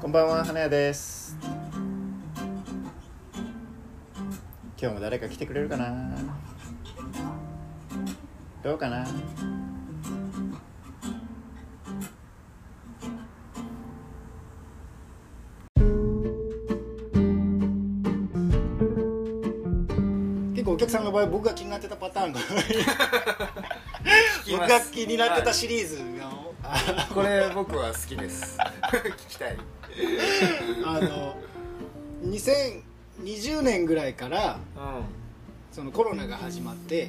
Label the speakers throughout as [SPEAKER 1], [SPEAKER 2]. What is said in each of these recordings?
[SPEAKER 1] こんばんは花屋です。今日も誰か来てくれるかな？どうかな？結構お客さんの場合僕が気になってたパターンが僕が気になってたシリーズが
[SPEAKER 2] これ僕は好きです。聞きたい。
[SPEAKER 1] あの2020年ぐらいから
[SPEAKER 2] う
[SPEAKER 1] そのコロナが始まって
[SPEAKER 2] ん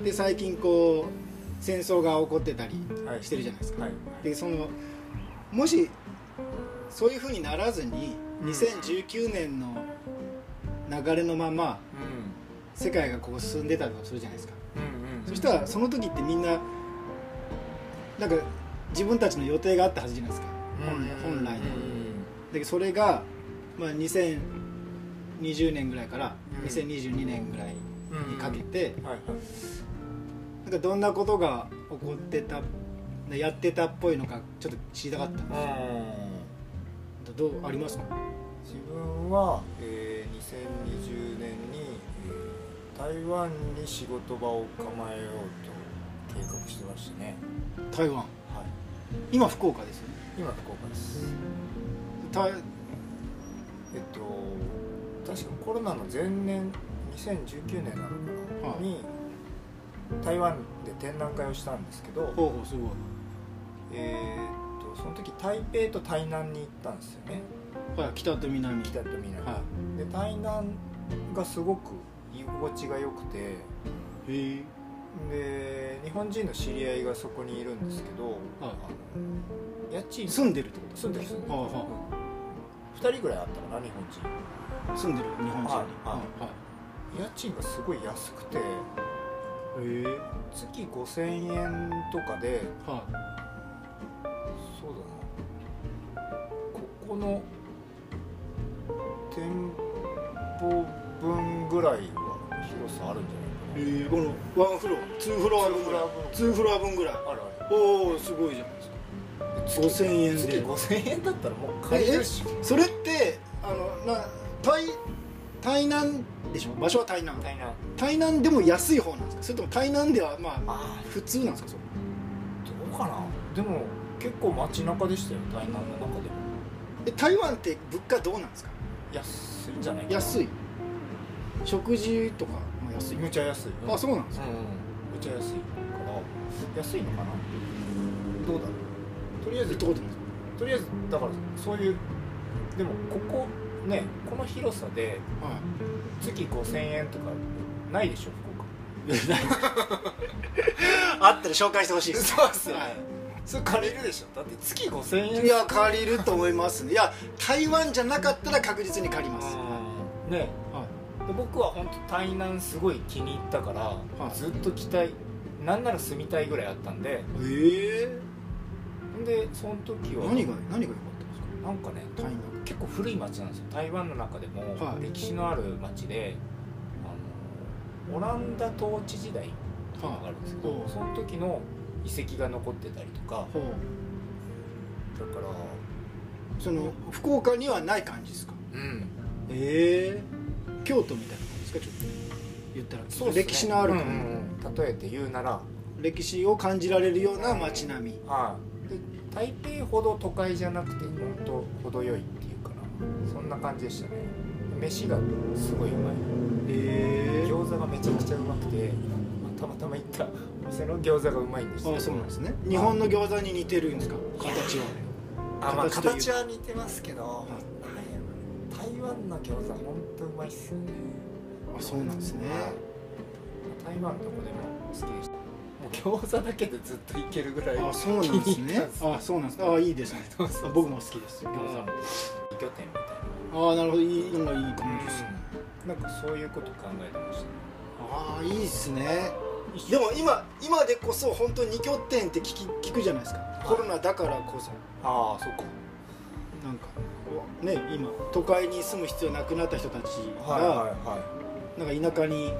[SPEAKER 2] うん
[SPEAKER 1] で最近こう戦争が起こってたり
[SPEAKER 2] はい。
[SPEAKER 1] してるじゃないですか、
[SPEAKER 2] はい。
[SPEAKER 1] でそのもしそういうふうにならずに
[SPEAKER 2] うん。
[SPEAKER 1] 2019年の流れのまま
[SPEAKER 2] う
[SPEAKER 1] 世界がこう進んでたとするじゃないですか。
[SPEAKER 2] んうんうん。
[SPEAKER 1] そしたらその時ってみんななんか自分たちの予定があったはずじゃないですか。本来本来の。でそれが、まあ、2020年ぐらいから
[SPEAKER 2] うん。
[SPEAKER 1] 2022年ぐらいにかけてなんかどんなことが起こってたやってたっぽいのかちょっと知りたかったんで
[SPEAKER 2] うん。
[SPEAKER 1] すどうありますか？
[SPEAKER 2] 自分は、えー2020年に、えー台湾に仕事場を構えようと計画してましたね。
[SPEAKER 1] 台湾。
[SPEAKER 2] はい。
[SPEAKER 1] 今福岡ですよね。
[SPEAKER 2] 今福岡です。
[SPEAKER 1] た
[SPEAKER 2] えっと確かコロナの前年2019年なのかな、
[SPEAKER 1] はい。
[SPEAKER 2] に台湾で展覧会をしたんですけど、
[SPEAKER 1] ほうほうすごい。
[SPEAKER 2] えーっとその時台北と台南に行ったんですよね。
[SPEAKER 1] はい北と南。
[SPEAKER 2] 北と南、
[SPEAKER 1] は
[SPEAKER 2] で台南がすごく居心地が良くて
[SPEAKER 1] いへえ
[SPEAKER 2] で日本人の知り合いがそこにいるんですけど、
[SPEAKER 1] はい
[SPEAKER 2] あの家賃
[SPEAKER 1] 住んでるってこと？
[SPEAKER 2] 住んでる。住んでる、
[SPEAKER 1] はいはい。
[SPEAKER 2] 2人ぐらいあったかな日本人。
[SPEAKER 1] 住んでる日本人に。
[SPEAKER 2] はい
[SPEAKER 1] はい。
[SPEAKER 2] 家賃がすごい安くて
[SPEAKER 1] へえ。
[SPEAKER 2] 月5000円とかで
[SPEAKER 1] は
[SPEAKER 2] そうだな。ここの店舗分ぐらいは広さあるんじ
[SPEAKER 1] い？へえこのワンフロアツーフロア分ぐらい。ツーフロア分ぐらい。
[SPEAKER 2] あるあ
[SPEAKER 1] おおすごいじゃないですか
[SPEAKER 2] る
[SPEAKER 1] 5000円で
[SPEAKER 2] 月5000円だったらもう買えるし。
[SPEAKER 1] それってあのな台台南でしょ？場所は台南
[SPEAKER 2] 台南
[SPEAKER 1] 台南でも安い方なんですか？それとも台南ではまあ
[SPEAKER 2] あ
[SPEAKER 1] 普通なんですか？それ。
[SPEAKER 2] どうかな？でも結構街中でしたよ台南の中で。も
[SPEAKER 1] え台湾って物価どうなんですか？
[SPEAKER 2] 安いんじゃないかな。
[SPEAKER 1] 安い。食事とかも安い。
[SPEAKER 2] むちゃ安い。
[SPEAKER 1] あそうなんですか。
[SPEAKER 2] うんむちゃ安いから安いのかなどうだろう。とりあえず
[SPEAKER 1] ってことなんですか？
[SPEAKER 2] とりあえずだからそういうでもここねこの広さで
[SPEAKER 1] は
[SPEAKER 2] 月5000円とかないでしょ福岡。
[SPEAKER 1] い。あったら紹介してほしい
[SPEAKER 2] そうっすよね。
[SPEAKER 1] はい。
[SPEAKER 2] それ借りるでしょ。だって月5000円。
[SPEAKER 1] いや借りると思いますね。いや台湾じゃなかったら確実に借ります、
[SPEAKER 2] うんね。
[SPEAKER 1] は
[SPEAKER 2] で僕は本当台南すごい気に入ったから、
[SPEAKER 1] い。
[SPEAKER 2] ずっと来たいなんなら住みたいぐらいあったんで。
[SPEAKER 1] い、え。
[SPEAKER 2] でその時は
[SPEAKER 1] 何が何が良かったんです
[SPEAKER 2] なんかね
[SPEAKER 1] か台南
[SPEAKER 2] 結構古い町なんですよ。台湾の中でも
[SPEAKER 1] はい。
[SPEAKER 2] 歴史のある町で、あのオランダ統治時代っていうのがあるんですけど、
[SPEAKER 1] はい。
[SPEAKER 2] その時の遺跡が残ってたりとか。
[SPEAKER 1] ほう
[SPEAKER 2] だから
[SPEAKER 1] その福岡にはない感じですか？
[SPEAKER 2] うん。
[SPEAKER 1] ええ京都みたいな感じですかちょっと言ったら。
[SPEAKER 2] そうっすね。
[SPEAKER 1] 歴史のある、
[SPEAKER 2] うんうんうん。例えて言うなら。
[SPEAKER 1] 歴史を感じられるような街並み。
[SPEAKER 2] はい。で台北ほど都会じゃなくて本当程よいっていうかな。そんな感じでしたね。飯がすごいうまい。
[SPEAKER 1] ええ。
[SPEAKER 2] 餃子がめちゃくちゃうまくてたまたま行ったお店の餃子がうまいんです
[SPEAKER 1] あそうなんですね。日本の餃子に似てるんですか？形は。
[SPEAKER 2] あまあ
[SPEAKER 1] 形
[SPEAKER 2] は似てますけど、台湾の餃子本当うまいっすよね。
[SPEAKER 1] あそうなんですね。
[SPEAKER 2] 台湾どこでも好きでしたもう餃子だけでずっといけるぐらい
[SPEAKER 1] あそうなんですね。あそうなんですあいいですね。
[SPEAKER 2] そうそうそう。
[SPEAKER 1] あ僕も好きです。餃
[SPEAKER 2] 餃子
[SPEAKER 1] 子
[SPEAKER 2] 二拠点みたい
[SPEAKER 1] ああなるほど。いいのがいいかもですね。
[SPEAKER 2] ななんかそういうこと考えてましたね
[SPEAKER 1] ああいいですね。でも今今でこそ本当に二拠点って聞き聞くじゃないですか。コロナだからこそ。
[SPEAKER 2] ああそうか
[SPEAKER 1] なんかね今都会に住む必要なくなった人たちが、
[SPEAKER 2] はいはいは
[SPEAKER 1] なんか田舎に。
[SPEAKER 2] いうん。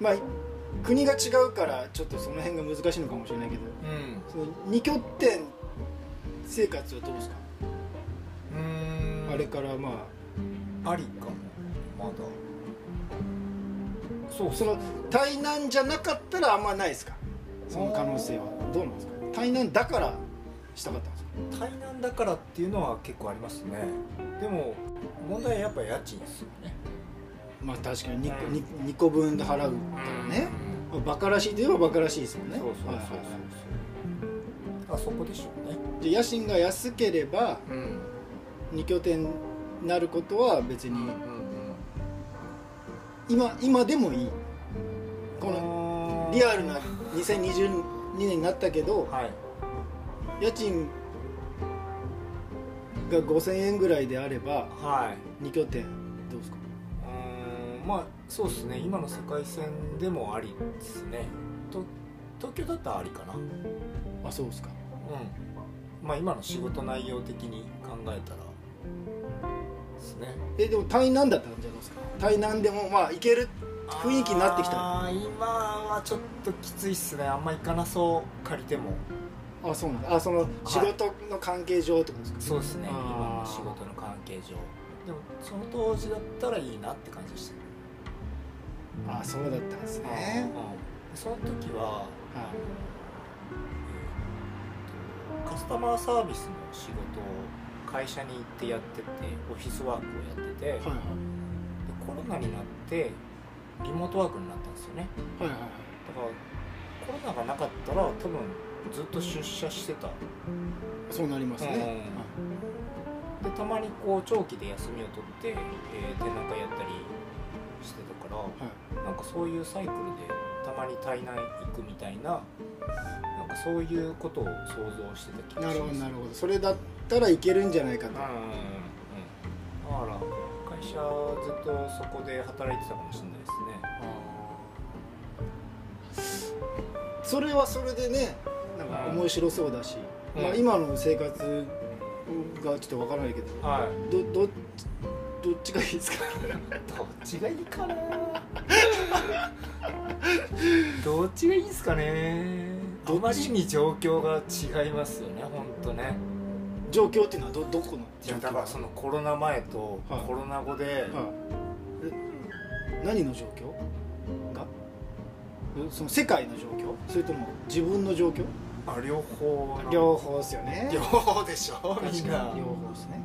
[SPEAKER 1] まあ国が違うからちょっとその辺が難しいのかもしれないけど。
[SPEAKER 2] うん。
[SPEAKER 1] その二拠点生活はどうですか、
[SPEAKER 2] うーん。
[SPEAKER 1] あれからま
[SPEAKER 2] あ。りかもまだ。そう
[SPEAKER 1] あその対南じゃなかったらあんまないですか？その可能性は。どうなんですか？対南だからしたかったんですか
[SPEAKER 2] 対南だからっていうのは結構ありますね。でも問題はやっぱ家賃ですよね。
[SPEAKER 1] まあ確かに 2,
[SPEAKER 2] うん。
[SPEAKER 1] 二二個分で払うからね、バカらしいといえばバカらしいですもんね。
[SPEAKER 2] そうそうそうそう。
[SPEAKER 1] はいはいはい。
[SPEAKER 2] あそこでしょうね。
[SPEAKER 1] で家賃が安ければ
[SPEAKER 2] うん。
[SPEAKER 1] 二拠点になることは別に
[SPEAKER 2] うんうん
[SPEAKER 1] 今今でもいい。この
[SPEAKER 2] の
[SPEAKER 1] リアルな2022年になったけど
[SPEAKER 2] はい
[SPEAKER 1] 家賃が5000円ぐらいであれば
[SPEAKER 2] はい。
[SPEAKER 1] 二拠点どうですか？
[SPEAKER 2] うーんまあそうですね。今の世界線でもありですね。と東京だったらありかな。うん
[SPEAKER 1] あそうですか。
[SPEAKER 2] まあ今の仕事内容的に考えたらですね。
[SPEAKER 1] えでも台南だったんじゃないですか？台南でもまあ行ける雰囲気になってきた。
[SPEAKER 2] あー今はちょっときついっすね。あんま行かなそう。借りても
[SPEAKER 1] あそうなんだ。あその仕事の関係上ってことですか、
[SPEAKER 2] そうですね。今の仕事の関係上。でもその当時だったらいいなって感じでした。ね
[SPEAKER 1] あそうだったんですね。
[SPEAKER 2] うんその時は
[SPEAKER 1] は
[SPEAKER 2] えーとカスタマーサービスの仕事を会社に行ってやっててオフィスワークをやってて、
[SPEAKER 1] いはいはい。
[SPEAKER 2] でコロナになってリモートワークになったんですよね。
[SPEAKER 1] はいはいはい。
[SPEAKER 2] だからコロナがなかったら多分ずっと出社してた。
[SPEAKER 1] そうなりますね、
[SPEAKER 2] でたまにこう長期で休みを取って、えー展覧会やったりしてたから
[SPEAKER 1] はい。
[SPEAKER 2] なんかそういうサイクルでたまに体内行くみたいななんかそういうことを想像してた気が
[SPEAKER 1] な
[SPEAKER 2] します。
[SPEAKER 1] るほどなるほど。それだったらいけるんじゃないかと、
[SPEAKER 2] うんうんうん。うんだから会社ずっとそこで働いてたかもしれないです
[SPEAKER 1] それはそれでねなんか面白そうだし、
[SPEAKER 2] うん。
[SPEAKER 1] まあ、今の生活がちょっとわからないけど
[SPEAKER 2] はい。
[SPEAKER 1] どどどっちがいいですか？
[SPEAKER 2] どっちがいいかな？どっちがいいですかね？あまりに状況が違いますよね本当ね。
[SPEAKER 1] 状況っていうのはどどこの？状況
[SPEAKER 2] だからそのコロナ前と
[SPEAKER 1] はい。
[SPEAKER 2] コロナ後で、
[SPEAKER 1] はい。え何の状況？その世界の状況？それとも自分の状況？
[SPEAKER 2] あ両方な
[SPEAKER 1] 両方ですよね。
[SPEAKER 2] 両方でしょ？
[SPEAKER 1] 確かに。
[SPEAKER 2] みんな。
[SPEAKER 1] 両方ですね。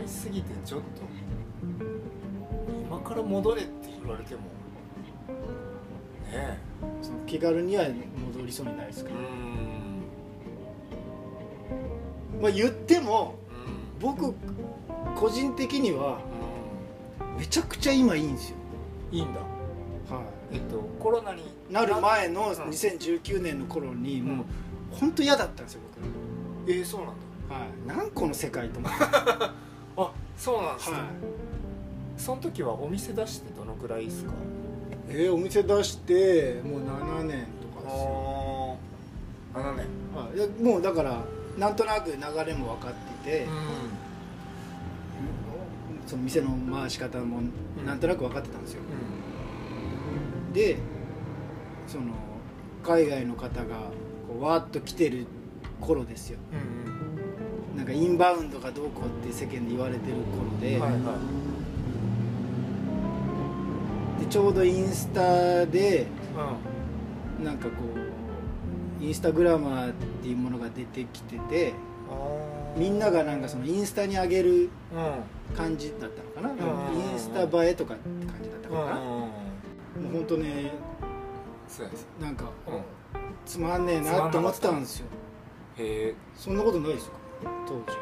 [SPEAKER 2] 違いすぎてちょっと。今から戻れって言われても。ねえ。
[SPEAKER 1] その気軽には戻りそうにないですか？
[SPEAKER 2] う
[SPEAKER 1] ら、
[SPEAKER 2] ん。
[SPEAKER 1] まあ、言っても
[SPEAKER 2] うん。
[SPEAKER 1] 僕個人的には
[SPEAKER 2] う
[SPEAKER 1] めちゃくちゃ今いいんですよ、
[SPEAKER 2] んいいんだ。
[SPEAKER 1] は
[SPEAKER 2] えっとコロナに
[SPEAKER 1] い、なる前の
[SPEAKER 2] うん。
[SPEAKER 1] 2019年の頃にもう
[SPEAKER 2] うん
[SPEAKER 1] 本当嫌だったんですよ
[SPEAKER 2] えー、そうなんだ。
[SPEAKER 1] 僕、はい、何この世界と思って、
[SPEAKER 2] あそうなんですか、
[SPEAKER 1] はい、
[SPEAKER 2] その時はお店出してどのくらいですか？
[SPEAKER 1] えー、お店出してもう7年とかですよ、
[SPEAKER 2] あ7年。
[SPEAKER 1] はい、いやもうだからなんとなく流れも分かってて、その店の回し方もなんとなく分かってたんですよ、でその海外の方がこうわーっと来てる頃ですよ。
[SPEAKER 2] うん
[SPEAKER 1] なんかインバウンドがどうこうって世間で言われてる頃で,、
[SPEAKER 2] はいはい。
[SPEAKER 1] でちょうどインスタで
[SPEAKER 2] うん。
[SPEAKER 1] なんかこうインスタグラマーっていうものが出てきててみんながなんかそのインスタに上げる
[SPEAKER 2] うん。
[SPEAKER 1] 感じだったのかな、
[SPEAKER 2] うん
[SPEAKER 1] インスタ映えとかって感じだったのかな、もう本当ね
[SPEAKER 2] そうです
[SPEAKER 1] なんか、
[SPEAKER 2] うん。
[SPEAKER 1] つまんねえなって思ってたんですよ。
[SPEAKER 2] へえ。
[SPEAKER 1] そんなことないですか当時。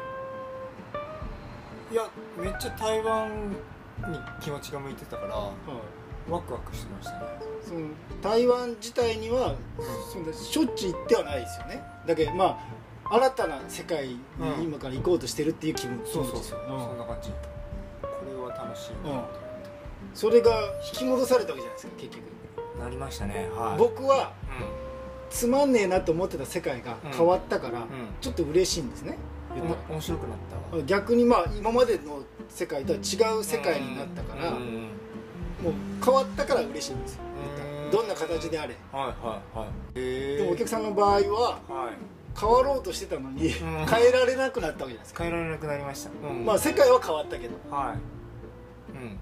[SPEAKER 2] いやめっちゃ台湾に気持ちが向いてたから
[SPEAKER 1] はい。
[SPEAKER 2] ワクワクしてましたね。
[SPEAKER 1] その台湾自体にはそんなしょっちゅう行ってはないですよね。だけどまあ新たな世界に
[SPEAKER 2] うん。
[SPEAKER 1] 今から行こうとしてるっていう気分
[SPEAKER 2] そうそうそう。
[SPEAKER 1] 気持ちですよ
[SPEAKER 2] そんな感じ。これは楽しいなと思って
[SPEAKER 1] それが引き戻されたわけじゃないですか結局、
[SPEAKER 2] なりましたねはい。
[SPEAKER 1] 僕は
[SPEAKER 2] う
[SPEAKER 1] つまんねえなと思ってた世界が変わったから、
[SPEAKER 2] ん、
[SPEAKER 1] ちょっと嬉しいんですね。言ったら。
[SPEAKER 2] お面白くなったわ。
[SPEAKER 1] 逆にまあ今までの世界とは違う世界になったから、もう変わったから嬉しいんですよ。どんな形であれ。
[SPEAKER 2] はいはいはい。へ
[SPEAKER 1] でもお客さんの場合は
[SPEAKER 2] はい。
[SPEAKER 1] 変わろうとしてたのに
[SPEAKER 2] ん。
[SPEAKER 1] 変えられなくなったわけじゃないですか、
[SPEAKER 2] 変えられなくなりました、うん。
[SPEAKER 1] まあ世界は変わったけど。
[SPEAKER 2] はい。うん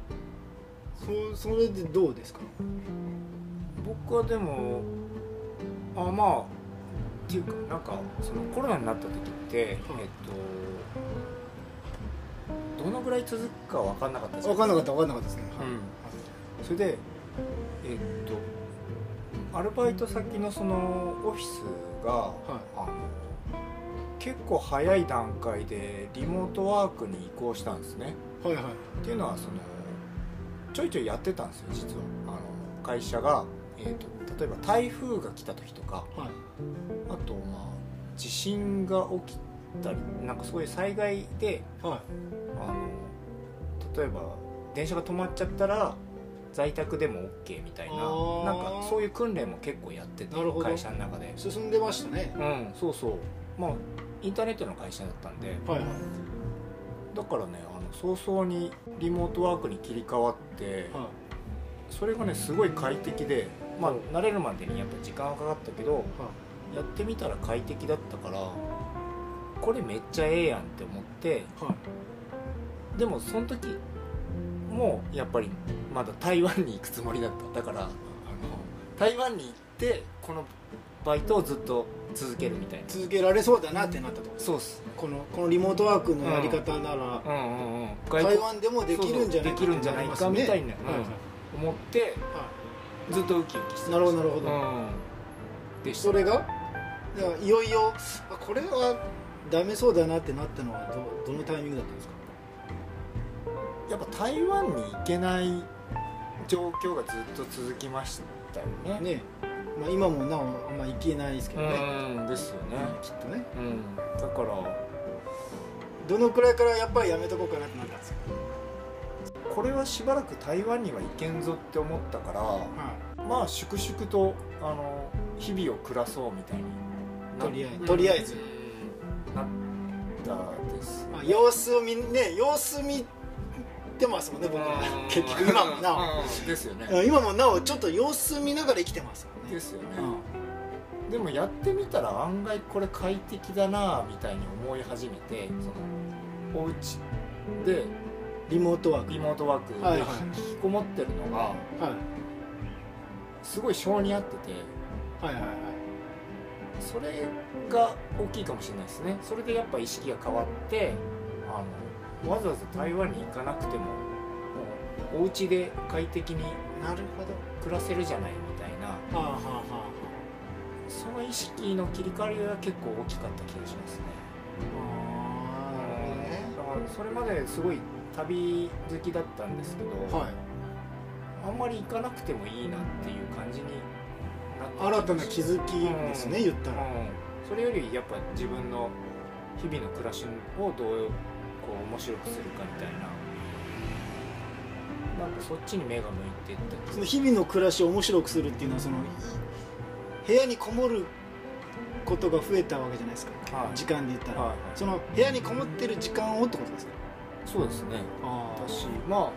[SPEAKER 1] そそれでどうですか？
[SPEAKER 2] 僕はでもあまあっていうかなんかそのコロナになった時って、えっとどのぐらい続くか分かんなかったじゃない
[SPEAKER 1] 分か。んなかった分かんなかったですね、
[SPEAKER 2] うん、それでえっとアルバイト先のそのオフィスが、
[SPEAKER 1] は
[SPEAKER 2] あの結構早い段階でリモートワークに移行したんですね。
[SPEAKER 1] はいはい。
[SPEAKER 2] っていうのはそのちょいちょいやってたんですよ実は。あの会社が、えー、と例えば台風が来た時とか
[SPEAKER 1] はい。
[SPEAKER 2] あとまあ地震が起きたりなんかそういう災害で
[SPEAKER 1] はい。
[SPEAKER 2] あの例えば電車が止まっちゃったら在宅でも OK みたいななんかそういう訓練も結構やってて会社の中で。
[SPEAKER 1] 進んでましたね。
[SPEAKER 2] うんそうそう。まあインターネットの会社だったんで
[SPEAKER 1] はいはい
[SPEAKER 2] だからねあの早々にリモートワークに切り替わって
[SPEAKER 1] は
[SPEAKER 2] それがねすごい快適でまあ慣れるまでにやっぱ時間はかかったけど
[SPEAKER 1] い。は
[SPEAKER 2] やってみたら快適だったからこれめっちゃええやんって思って
[SPEAKER 1] いはい。
[SPEAKER 2] でもその時もやっぱりまだ台湾に行くつもりだった。だからあの台湾に行ってこのバイトをずっと続けるみたいな。
[SPEAKER 1] 続けられそうだなってなったと
[SPEAKER 2] そうっす。
[SPEAKER 1] このこのリモートワークのやり方なら、
[SPEAKER 2] うんうんうん。
[SPEAKER 1] 台湾でもできるんじゃない
[SPEAKER 2] そうそう。できるんじゃないかみたいな
[SPEAKER 1] はい
[SPEAKER 2] 思って
[SPEAKER 1] は
[SPEAKER 2] ずっとウキウキして
[SPEAKER 1] いなるほどなるほど、
[SPEAKER 2] うん。で
[SPEAKER 1] それが？いよいよあこれはダメそうだなってなったのはどどのタイミングだったんですか？
[SPEAKER 2] やっぱ台湾に行けない状況がずっと続きましたよね。
[SPEAKER 1] ねまあ、今もなおあんま行けないですけどね、
[SPEAKER 2] うんですよね。
[SPEAKER 1] きっとね。
[SPEAKER 2] うん。だから。
[SPEAKER 1] どのくらいからやっぱりやめとこうかなってなったんですか、
[SPEAKER 2] これはしばらく台湾には行けんぞって思ったからまあ粛々とあの日々を暮らそうみたいにな
[SPEAKER 1] とりあえず。とりあえず。
[SPEAKER 2] うん。なったです
[SPEAKER 1] まあ、様子を見ね様子見てますもんね僕ら。
[SPEAKER 2] うん。
[SPEAKER 1] 結局今もな
[SPEAKER 2] うん。ですよね。
[SPEAKER 1] お今もなおちょっと様子見ながら生きてますもんね。
[SPEAKER 2] ですよね。
[SPEAKER 1] うん。
[SPEAKER 2] でもやってみたら案外これ快適だなみたいに思い始めてそのお家で
[SPEAKER 1] リモートワーク。
[SPEAKER 2] リモートワークで引きこもってるのが
[SPEAKER 1] はい。
[SPEAKER 2] すごい性に合ってて
[SPEAKER 1] はいはいはい。
[SPEAKER 2] それが大きいかもしれないですね。それでやっぱ意識が変わってあのわざわざ台湾に行かなくてももうお家で快適に
[SPEAKER 1] なるほど
[SPEAKER 2] 暮らせるじゃないみたいな
[SPEAKER 1] はあはあはあ
[SPEAKER 2] その意識の切り替わりが結構大きかった気がしますね。
[SPEAKER 1] ああなるほどね。
[SPEAKER 2] だからそれまですごい旅好きだったんですけど、
[SPEAKER 1] はい。
[SPEAKER 2] あんまり行かなくてもいいなっていう感じになって
[SPEAKER 1] 新たな気づきですね、
[SPEAKER 2] うん。
[SPEAKER 1] 言ったら、
[SPEAKER 2] うん。それよりやっぱ自分の日々の暮らしをどうこう面白くするかみたいな。なんかそっちに目が向いてった
[SPEAKER 1] その日々の暮らしを面白くするっていうのはその部屋にこもることが増えたわけじゃないですか、
[SPEAKER 2] はい。
[SPEAKER 1] 時間で言ったら、
[SPEAKER 2] はいはい。
[SPEAKER 1] その部屋にこもってる時間をってことですか？
[SPEAKER 2] そうですね。
[SPEAKER 1] あ
[SPEAKER 2] 私まあ。
[SPEAKER 1] ま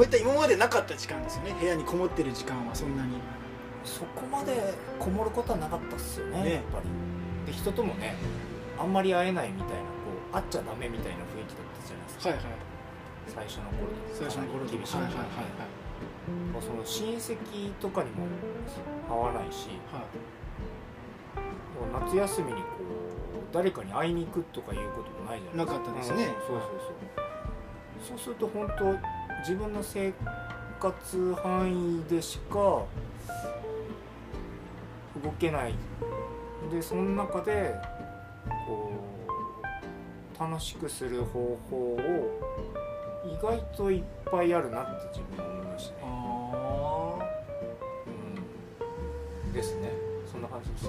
[SPEAKER 1] あ、いったら今までなかった時間ですよね。部屋にこもってる時間はそんなに。
[SPEAKER 2] そこまでこもることはなかったっすよね
[SPEAKER 1] ね。
[SPEAKER 2] やっぱり。で人ともねあんまり会えないみたいなこう会っちゃダメみたいな雰囲気だったじゃないですか、
[SPEAKER 1] はいはい。
[SPEAKER 2] 最初の頃
[SPEAKER 1] 最初の頃
[SPEAKER 2] 厳しい
[SPEAKER 1] はいはい
[SPEAKER 2] 状態まあその親戚とかにも会わないし
[SPEAKER 1] はい。
[SPEAKER 2] 夏休みにこう誰かに会いに行くとかいうこともないじゃないですか。
[SPEAKER 1] なかったですね。
[SPEAKER 2] うんそうそうそう。そうすると本当自分の生活範囲でしか動けない。でその中で楽しくする方法を意外といっぱいあるなって自分は思いましたね、
[SPEAKER 1] あ
[SPEAKER 2] うん、ですね。そんな感じです。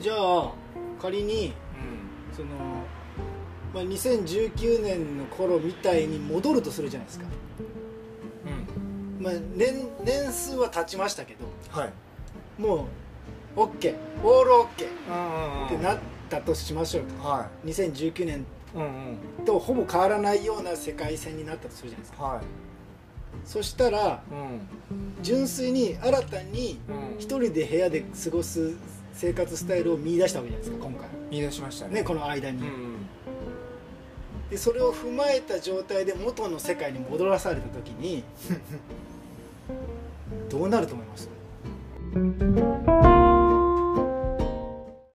[SPEAKER 1] ーじゃあ仮に
[SPEAKER 2] う
[SPEAKER 1] その、まあ、2019年の頃みたいに戻るとするじゃないですか、
[SPEAKER 2] んうん。
[SPEAKER 1] まあ、年年数は経ちましたけど
[SPEAKER 2] はい。
[SPEAKER 1] もう OK オール OK
[SPEAKER 2] うん。
[SPEAKER 1] ってなったとしましょうと。
[SPEAKER 2] は
[SPEAKER 1] 2019年
[SPEAKER 2] いうんうん。
[SPEAKER 1] とほぼ変わらないような世界線になったとするじゃないですか。
[SPEAKER 2] はい。
[SPEAKER 1] そしたら
[SPEAKER 2] うん。
[SPEAKER 1] 純粋に新たに
[SPEAKER 2] うん。
[SPEAKER 1] 一人で部屋で過ごす生活スタイルを見出したわけじゃないですか今回。
[SPEAKER 2] 見出しましたね。
[SPEAKER 1] ねこの間に、
[SPEAKER 2] うん。
[SPEAKER 1] でそれを踏まえた状態で元の世界に戻らされた時に どうなると思います？